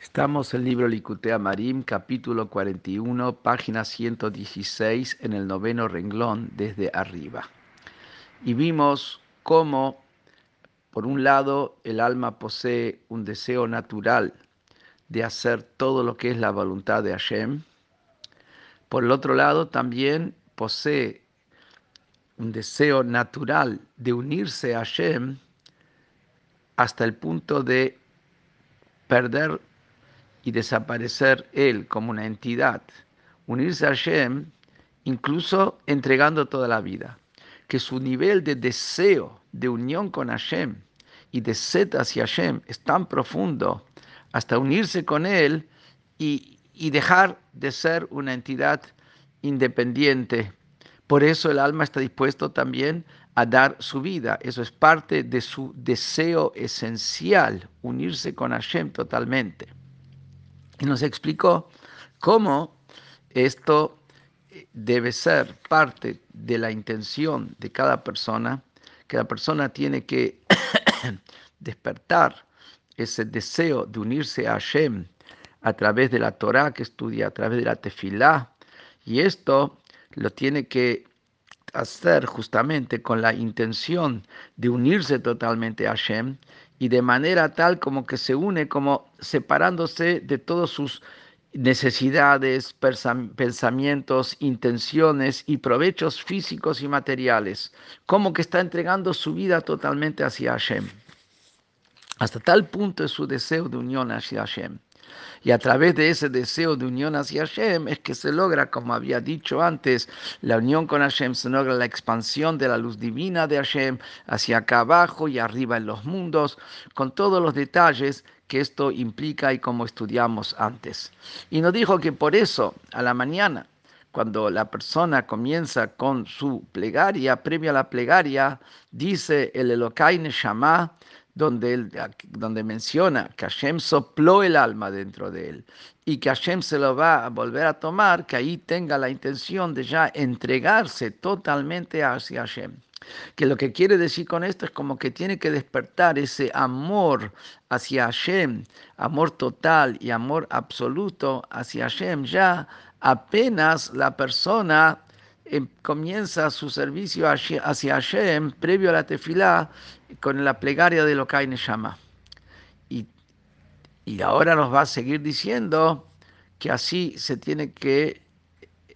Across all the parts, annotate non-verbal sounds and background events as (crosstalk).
Estamos en el libro Licutea Marim, capítulo 41, página 116, en el noveno renglón desde arriba. Y vimos cómo, por un lado, el alma posee un deseo natural de hacer todo lo que es la voluntad de Hashem. Por el otro lado, también posee un deseo natural de unirse a Hashem hasta el punto de perder y desaparecer Él como una entidad, unirse a Hashem, incluso entregando toda la vida. Que su nivel de deseo, de unión con Hashem y de sed hacia Hashem es tan profundo hasta unirse con Él y, y dejar de ser una entidad independiente. Por eso el alma está dispuesto también a dar su vida. Eso es parte de su deseo esencial, unirse con Hashem totalmente y nos explicó cómo esto debe ser parte de la intención de cada persona, que la persona tiene que (coughs) despertar ese deseo de unirse a Hashem a través de la Torah que estudia, a través de la tefilá, y esto lo tiene que hacer justamente con la intención de unirse totalmente a Hashem y de manera tal como que se une, como separándose de todas sus necesidades, pensamientos, intenciones y provechos físicos y materiales, como que está entregando su vida totalmente hacia Hashem. Hasta tal punto es su deseo de unión hacia Hashem. Y a través de ese deseo de unión hacia Hashem es que se logra, como había dicho antes, la unión con Hashem, se logra la expansión de la luz divina de Hashem hacia acá abajo y arriba en los mundos, con todos los detalles que esto implica y como estudiamos antes. Y nos dijo que por eso, a la mañana, cuando la persona comienza con su plegaria, previo a la plegaria, dice el Elokai Neshama, donde, donde menciona que Hashem sopló el alma dentro de él y que Hashem se lo va a volver a tomar, que ahí tenga la intención de ya entregarse totalmente hacia Hashem. Que lo que quiere decir con esto es como que tiene que despertar ese amor hacia Hashem, amor total y amor absoluto hacia Hashem, ya apenas la persona comienza su servicio hacia Hashem previo a la tefilá con la plegaria de Lokai Neshama. Y, y ahora nos va a seguir diciendo que así se tiene que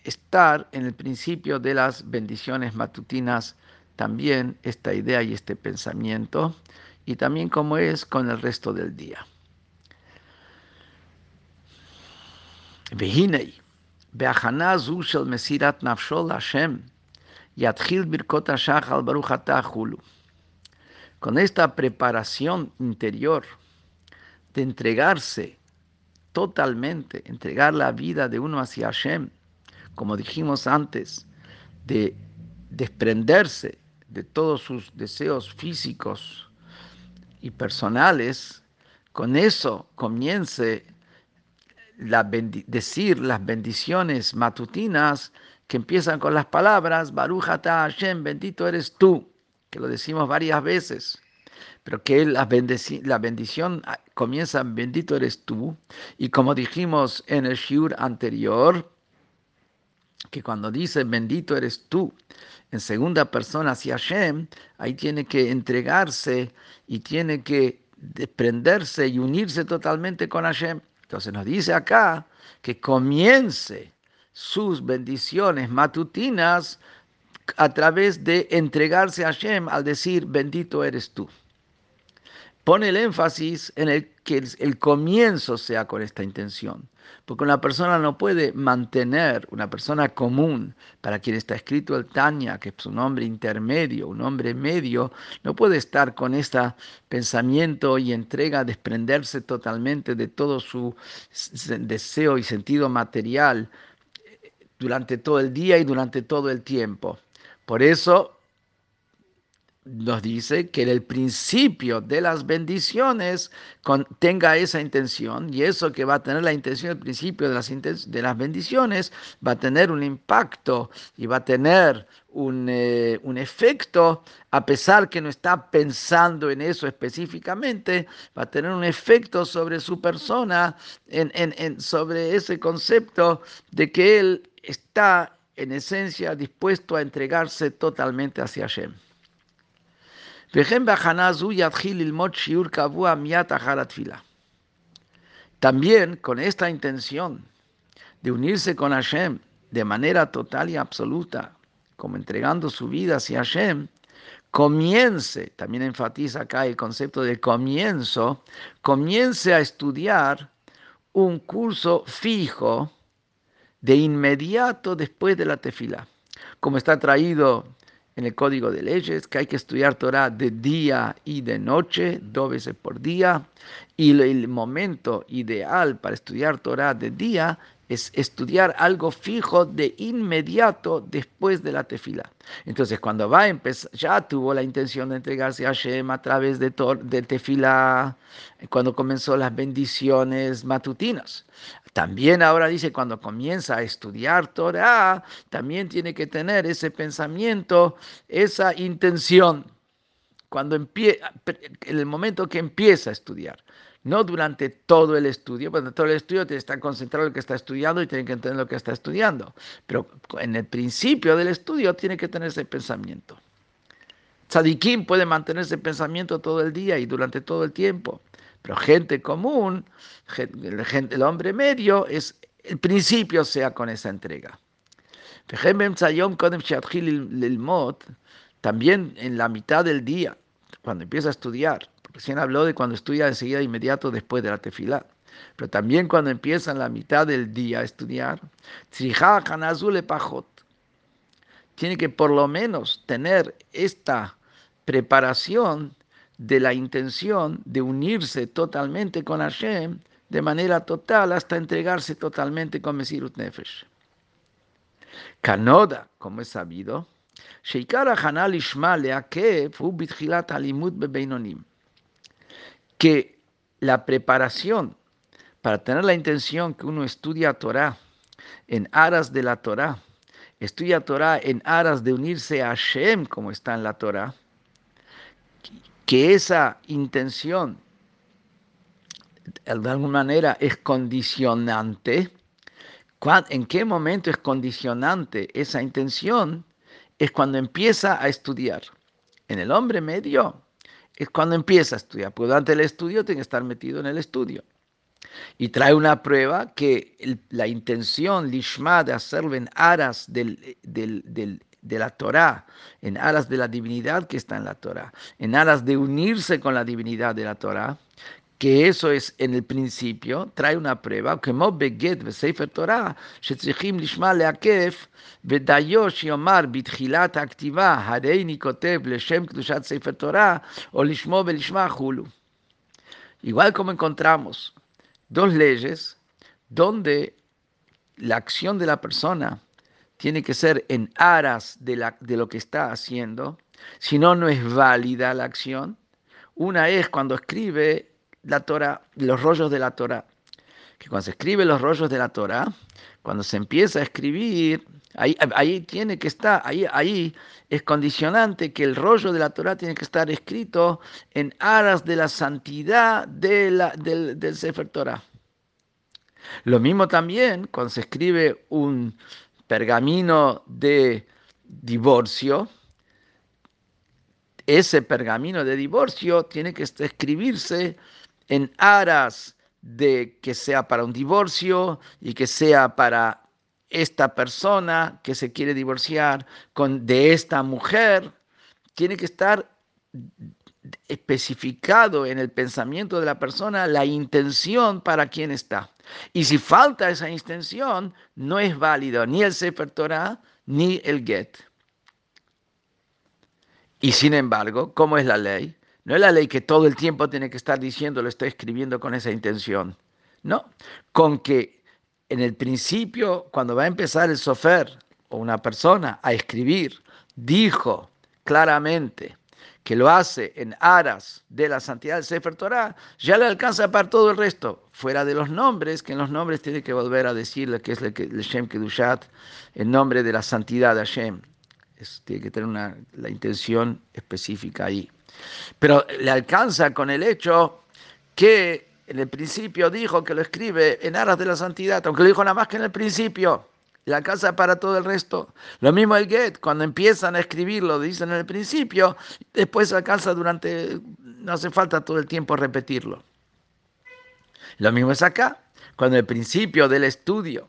estar en el principio de las bendiciones matutinas también esta idea y este pensamiento y también como es con el resto del día. Vehinei. בהכנה זו של מסירת נפשו להשם, יתחיל ברכות השחל ברוך אתה חולו. Con esta preparación interior de entregarse totalmente, entregar la vida de uno hacia Hashem, como dijimos antes, de desprenderse de todos sus deseos físicos y personales, con eso comience decir las bendiciones matutinas que empiezan con las palabras Baruch Hashem, bendito eres tú, que lo decimos varias veces, pero que la, la bendición ah, comienza bendito eres tú, y como dijimos en el shiur anterior, que cuando dice bendito eres tú, en segunda persona hacia Hashem, ahí tiene que entregarse y tiene que desprenderse y unirse totalmente con Hashem. Entonces nos dice acá que comience sus bendiciones matutinas a través de entregarse a Hashem al decir, bendito eres tú. Pone el énfasis en el que el comienzo sea con esta intención. Porque una persona no puede mantener, una persona común, para quien está escrito el Tanya, que es un hombre intermedio, un hombre medio, no puede estar con este pensamiento y entrega, desprenderse totalmente de todo su deseo y sentido material durante todo el día y durante todo el tiempo. Por eso nos dice que el principio de las bendiciones tenga esa intención y eso que va a tener la intención, el principio de las, bendiciones, va a tener un impacto y va a tener un, eh, un, efecto, a pesar que no está pensando en eso específicamente, va a tener un efecto sobre su persona, sobre ese concepto de que él está en esencia dispuesto a entregarse totalmente hacia Hashem. También con esta intención de unirse con Hashem de manera total y absoluta, como entregando su vida hacia Hashem, comience, también enfatiza acá el concepto de comienzo, comience a estudiar un curso fijo de inmediato después de la tefila, como está traído en el código de leyes que hay que estudiar Torah de día y de noche, dos veces por día, y el momento ideal para estudiar Torah de día es estudiar algo fijo de inmediato después de la tefila. Entonces, cuando va a empezar, ya tuvo la intención de entregarse a Hashem a través de, de tefila, cuando comenzó las bendiciones matutinas. También ahora dice, cuando comienza a estudiar Torah, también tiene que tener ese pensamiento, esa intención, cuando en el momento que empieza a estudiar no durante todo el estudio, porque todo el estudio tiene que estar concentrado en lo que está estudiando y tiene que entender lo que está estudiando. Pero en el principio del estudio tiene que tener ese pensamiento. Tzadikim puede mantener ese pensamiento todo el día y durante todo el tiempo. Pero gente común, el hombre medio, es el principio sea con esa entrega. También en la mitad del día, cuando empieza a estudiar, Recién habló de cuando estudia enseguida inmediato después de la tefilá. Pero también cuando empieza en la mitad del día a estudiar, tiene que por lo menos tener esta preparación de la intención de unirse totalmente con Hashem de manera total hasta entregarse totalmente con Mesirut Nefesh. Kanoda, como es sabido, Sheikara Hanal Ishma Leakev Bitchilat Alimut Bebeinonim que la preparación para tener la intención que uno estudia Torah en aras de la Torah, estudia Torah en aras de unirse a Hashem como está en la Torah, que esa intención de alguna manera es condicionante. ¿En qué momento es condicionante esa intención? Es cuando empieza a estudiar. En el hombre medio es cuando empieza a estudiar, porque durante el estudio tiene que estar metido en el estudio. Y trae una prueba que la intención, lishma, de hacerlo en aras del, de la Torah, en aras de la divinidad que está en la Torah, en aras de unirse con la divinidad de la Torah, que eso es en el principio, trae una prueba, que beget sefer Torah, שצריכים לשמה לעקף, ודיו שיאמר בתחילת הכתיבה, הריני כותב לשם קדושת ספר תורה, o לשמו ולשמה חולו. Igual como encontramos dos leyes donde la acción de la persona tiene que ser en aras de, la, de lo que está haciendo, si no, no es válida la acción. Una es cuando escribe la Torah, los rollos de la Torah. Que cuando se escribe los rollos de la Torah, cuando se empieza a escribir, ahí, ahí tiene que estar, ahí, ahí es condicionante que el rollo de la Torah tiene que estar escrito en aras de la santidad de la, del, del Sefer Torah. Lo mismo también cuando se escribe un pergamino de divorcio, ese pergamino de divorcio tiene que escribirse en aras de que sea para un divorcio y que sea para esta persona que se quiere divorciar con de esta mujer, tiene que estar especificado en el pensamiento de la persona la intención para quien está. Y si falta esa intención, no es válido ni el Sefer Torah ni el Get. Y sin embargo, ¿cómo es la ley? No es la ley que todo el tiempo tiene que estar diciendo, lo estoy escribiendo con esa intención. No, con que en el principio, cuando va a empezar el sofer o una persona a escribir, dijo claramente que lo hace en aras de la santidad del Sefer Torah, ya le alcanza para todo el resto, fuera de los nombres, que en los nombres tiene que volver a decirle que es el Shem Kedushat, el nombre de la santidad de Hashem. Tiene que tener una, la intención específica ahí. Pero le alcanza con el hecho que en el principio dijo que lo escribe en aras de la santidad, aunque lo dijo nada más que en el principio la casa para todo el resto. Lo mismo el get, cuando empiezan a escribirlo, dicen en el principio, después alcanza durante, no hace falta todo el tiempo repetirlo. Lo mismo es acá, cuando el principio del estudio,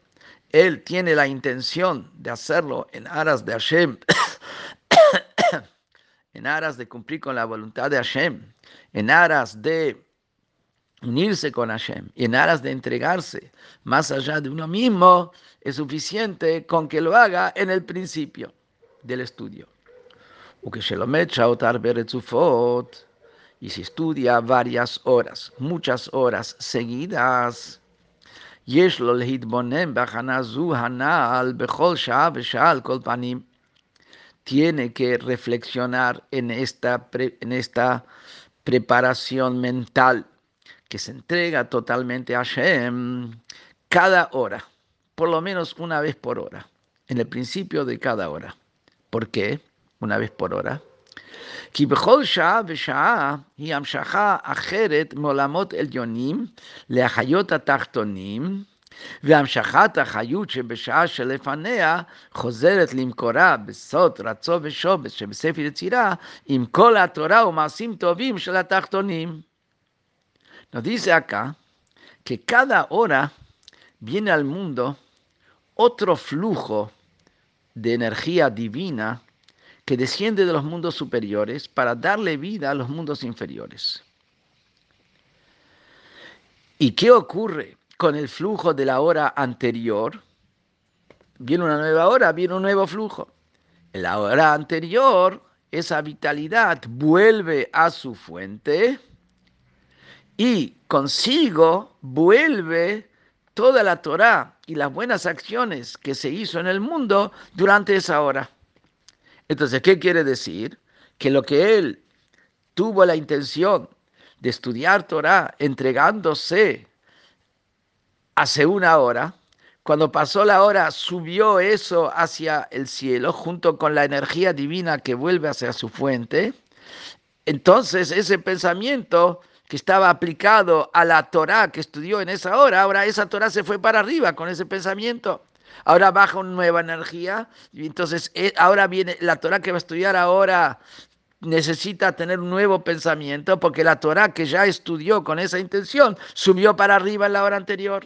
él tiene la intención de hacerlo en aras de Hashem, (coughs) en aras de cumplir con la voluntad de Hashem, en aras de unirse con Hashem y en aras de entregarse más allá de uno mismo, es suficiente con que lo haga en el principio del estudio. Y si estudia varias horas, muchas horas seguidas, tiene que reflexionar en esta, en esta preparación mental que se entrega totalmente a Hashem cada hora, por lo menos una vez por hora, en el principio de cada hora. ¿Por qué? Una vez por hora. כי בכל שעה ושעה היא המשכה אחרת מעולמות עליונים להחיות התחתונים, והמשכת החיות שבשעה שלפניה חוזרת למקורה בסוד רצו ושובץ שבספר יצירה עם כל התורה ומעשים טובים של התחתונים. Nos dice acá que cada hora viene al mundo otro flujo de energía divina que desciende de los mundos superiores para darle vida a los mundos inferiores. ¿Y qué ocurre con el flujo de la hora anterior? Viene una nueva hora, viene un nuevo flujo. En la hora anterior, esa vitalidad vuelve a su fuente y consigo vuelve toda la Torah y las buenas acciones que se hizo en el mundo durante esa hora. Entonces, ¿qué quiere decir? Que lo que él tuvo la intención de estudiar Torah entregándose hace una hora, cuando pasó la hora subió eso hacia el cielo junto con la energía divina que vuelve hacia su fuente, entonces ese pensamiento que estaba aplicado a la Torah que estudió en esa hora, ahora esa Torah se fue para arriba con ese pensamiento. Ahora baja una nueva energía y entonces eh, ahora viene la Torah que va a estudiar ahora necesita tener un nuevo pensamiento porque la Torah que ya estudió con esa intención subió para arriba en la hora anterior.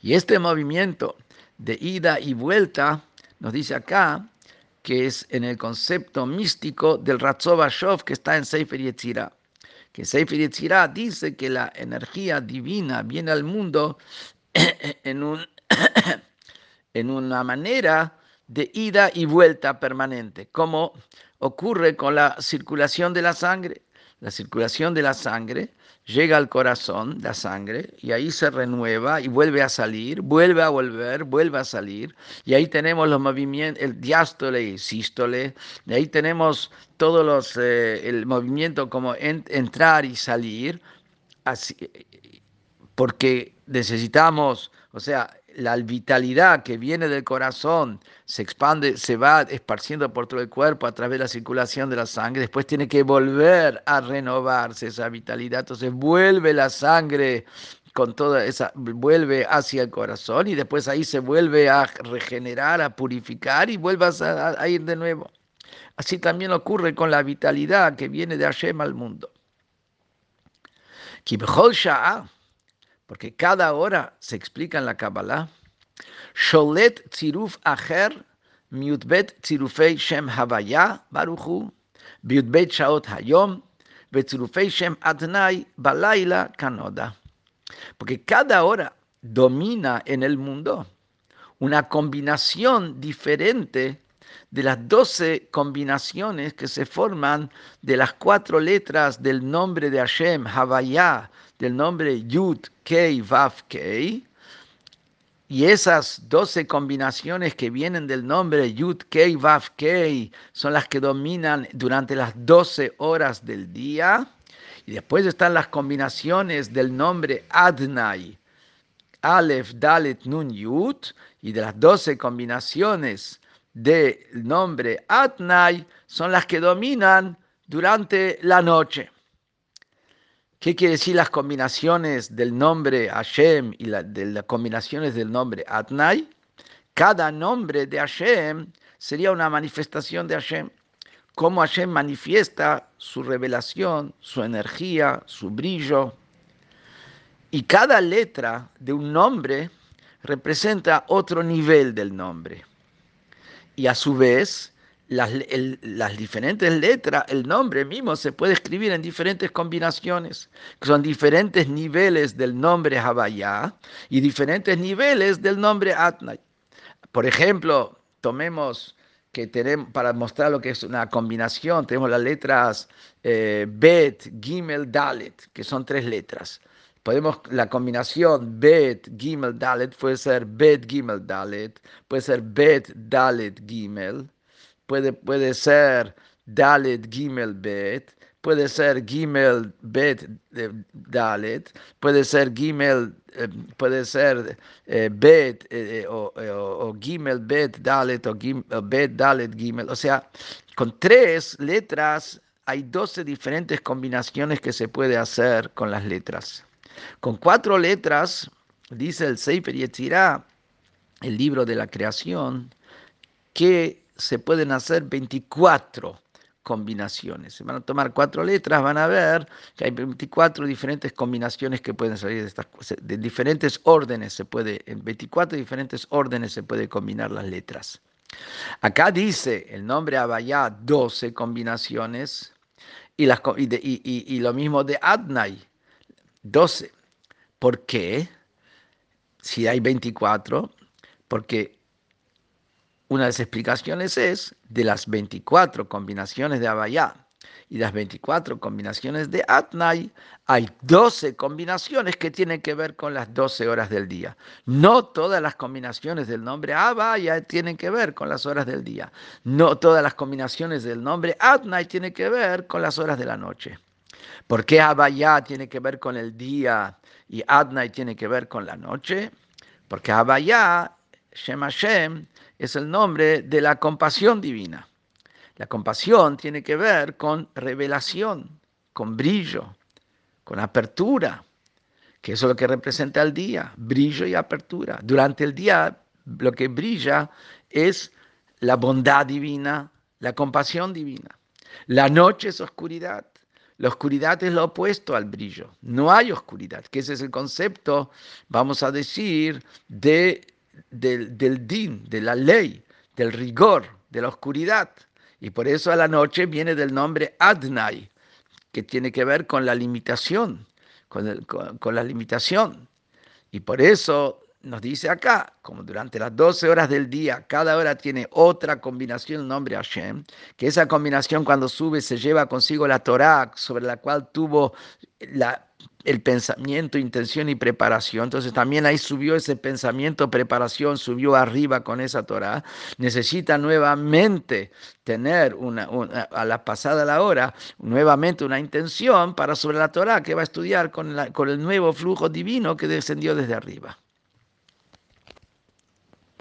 Y este movimiento de ida y vuelta nos dice acá que es en el concepto místico del Ratzov que está en Sefer Yetzirah que Sefer Yetzirah dice que la energía divina viene al mundo (clears throat) en, un, (clears throat) en una manera de ida y vuelta permanente, como ocurre con la circulación de la sangre. La circulación de la sangre llega al corazón, la sangre, y ahí se renueva y vuelve a salir, vuelve a volver, vuelve a salir. Y ahí tenemos los movimientos, el diástole y sístole, y ahí tenemos todos los, eh, el movimiento como entrar y salir, así, porque necesitamos, o sea, la vitalidad que viene del corazón se expande, se va esparciendo por todo el cuerpo a través de la circulación de la sangre, después tiene que volver a renovarse esa vitalidad, entonces vuelve la sangre con toda esa, vuelve hacia el corazón y después ahí se vuelve a regenerar, a purificar y vuelve a, ir de nuevo. Así también ocurre con la vitalidad que viene de Hashem al mundo porque cada hora se explica en la Kabbalah, Sholet tziruf acher miutbet tzirufei shem havaya baruchu, biutbet shaot hayom, betzirufei shem adnai balaila kanoda. Porque cada hora domina en el mundo una combinación diferente de las doce combinaciones que se forman de las cuatro letras del nombre de Hashem, Havaya, del nombre Yud Kei Vav Kei, Y esas 12 combinaciones que vienen del nombre Yud Kei Vav Kei son las que dominan durante las 12 horas del día. Y después están las combinaciones del nombre Adnai, Aleph, Dalet, Nun, Yud. Y de las 12 combinaciones del nombre Adnai son las que dominan durante la noche. ¿Qué quiere decir las combinaciones del nombre Hashem y las combinaciones del nombre Adnai? Cada nombre de Hashem sería una manifestación de Hashem. Cómo Hashem manifiesta su revelación, su energía, su brillo. Y cada letra de un nombre representa otro nivel del nombre. Y a su vez, las, las, diferentes letras, el nombre mismo se puede escribir en diferentes combinaciones, son diferentes niveles del nombre Havaya y diferentes niveles del nombre Atnai. Por ejemplo, tomemos que tenemos, para mostrar lo que es una combinación, tenemos las letras eh, Bet, Gimel, Dalet, que son tres letras. Podemos, la combinación Bet, Gimel, Dalet puede ser Bet, Gimel, Dalet, puede ser Bet, Dalet, Gimel puede, puede ser Dalet Gimel Bet, puede ser Gimel Bet eh, Dalet, puede ser Gimel, eh, puede ser eh, Bet o, o, Gimel Bet Dalet o, Bet Dalet Gimel. O sea, con tres letras hay 12 diferentes combinaciones que se puede hacer con las letras. Con cuatro letras, dice el Sefer Yetzirah, el libro de la creación, que se pueden hacer 24 combinaciones. Se van a tomar cuatro letras, van a ver que hay 24 diferentes combinaciones que pueden salir de estas cosas. De diferentes órdenes se puede, en 24 diferentes órdenes se puede combinar las letras. Acá dice el nombre Abayá 12 combinaciones y, las, y, y lo mismo de Adnai 12. ¿Por qué? Si hay 24, porque una de las explicaciones es de las 24 combinaciones de Abayá y las 24 combinaciones de Atnai, hay 12 combinaciones que tienen que ver con las 12 horas del día. No todas las combinaciones del nombre Abaya tienen que ver con las horas del día. No todas las combinaciones del nombre Atnai tienen que ver con las horas de la noche. ¿Por qué Abaya tiene que ver con el día y Adnai tiene que ver con la noche? Porque Abaya, Shem Hashem, es el nombre de la compasión divina. La compasión tiene que ver con revelación, con brillo, con apertura, que eso es lo que representa el día, brillo y apertura. Durante el día lo que brilla es la bondad divina, la compasión divina. La noche es oscuridad. La oscuridad es lo opuesto al brillo. No hay oscuridad, que ese es el concepto, vamos a decir, de del, din, de la ley, del rigor, de la oscuridad. Y por eso a la noche viene del nombre Adnai, que tiene que ver con la limitación, con, con, la limitación. Y por eso nos dice acá, como durante las 12 horas del día, cada hora tiene otra combinación, el nombre Hashem, que esa combinación cuando sube se lleva consigo la Torah, sobre la cual tuvo el pensamiento, intención y preparación. Entonces también ahí subió ese pensamiento, preparación, subió arriba con esa Torah. Necesita nuevamente tener a la pasada la hora, nuevamente una intención para sobre la Torah que va a estudiar con el nuevo flujo divino que descendió desde arriba.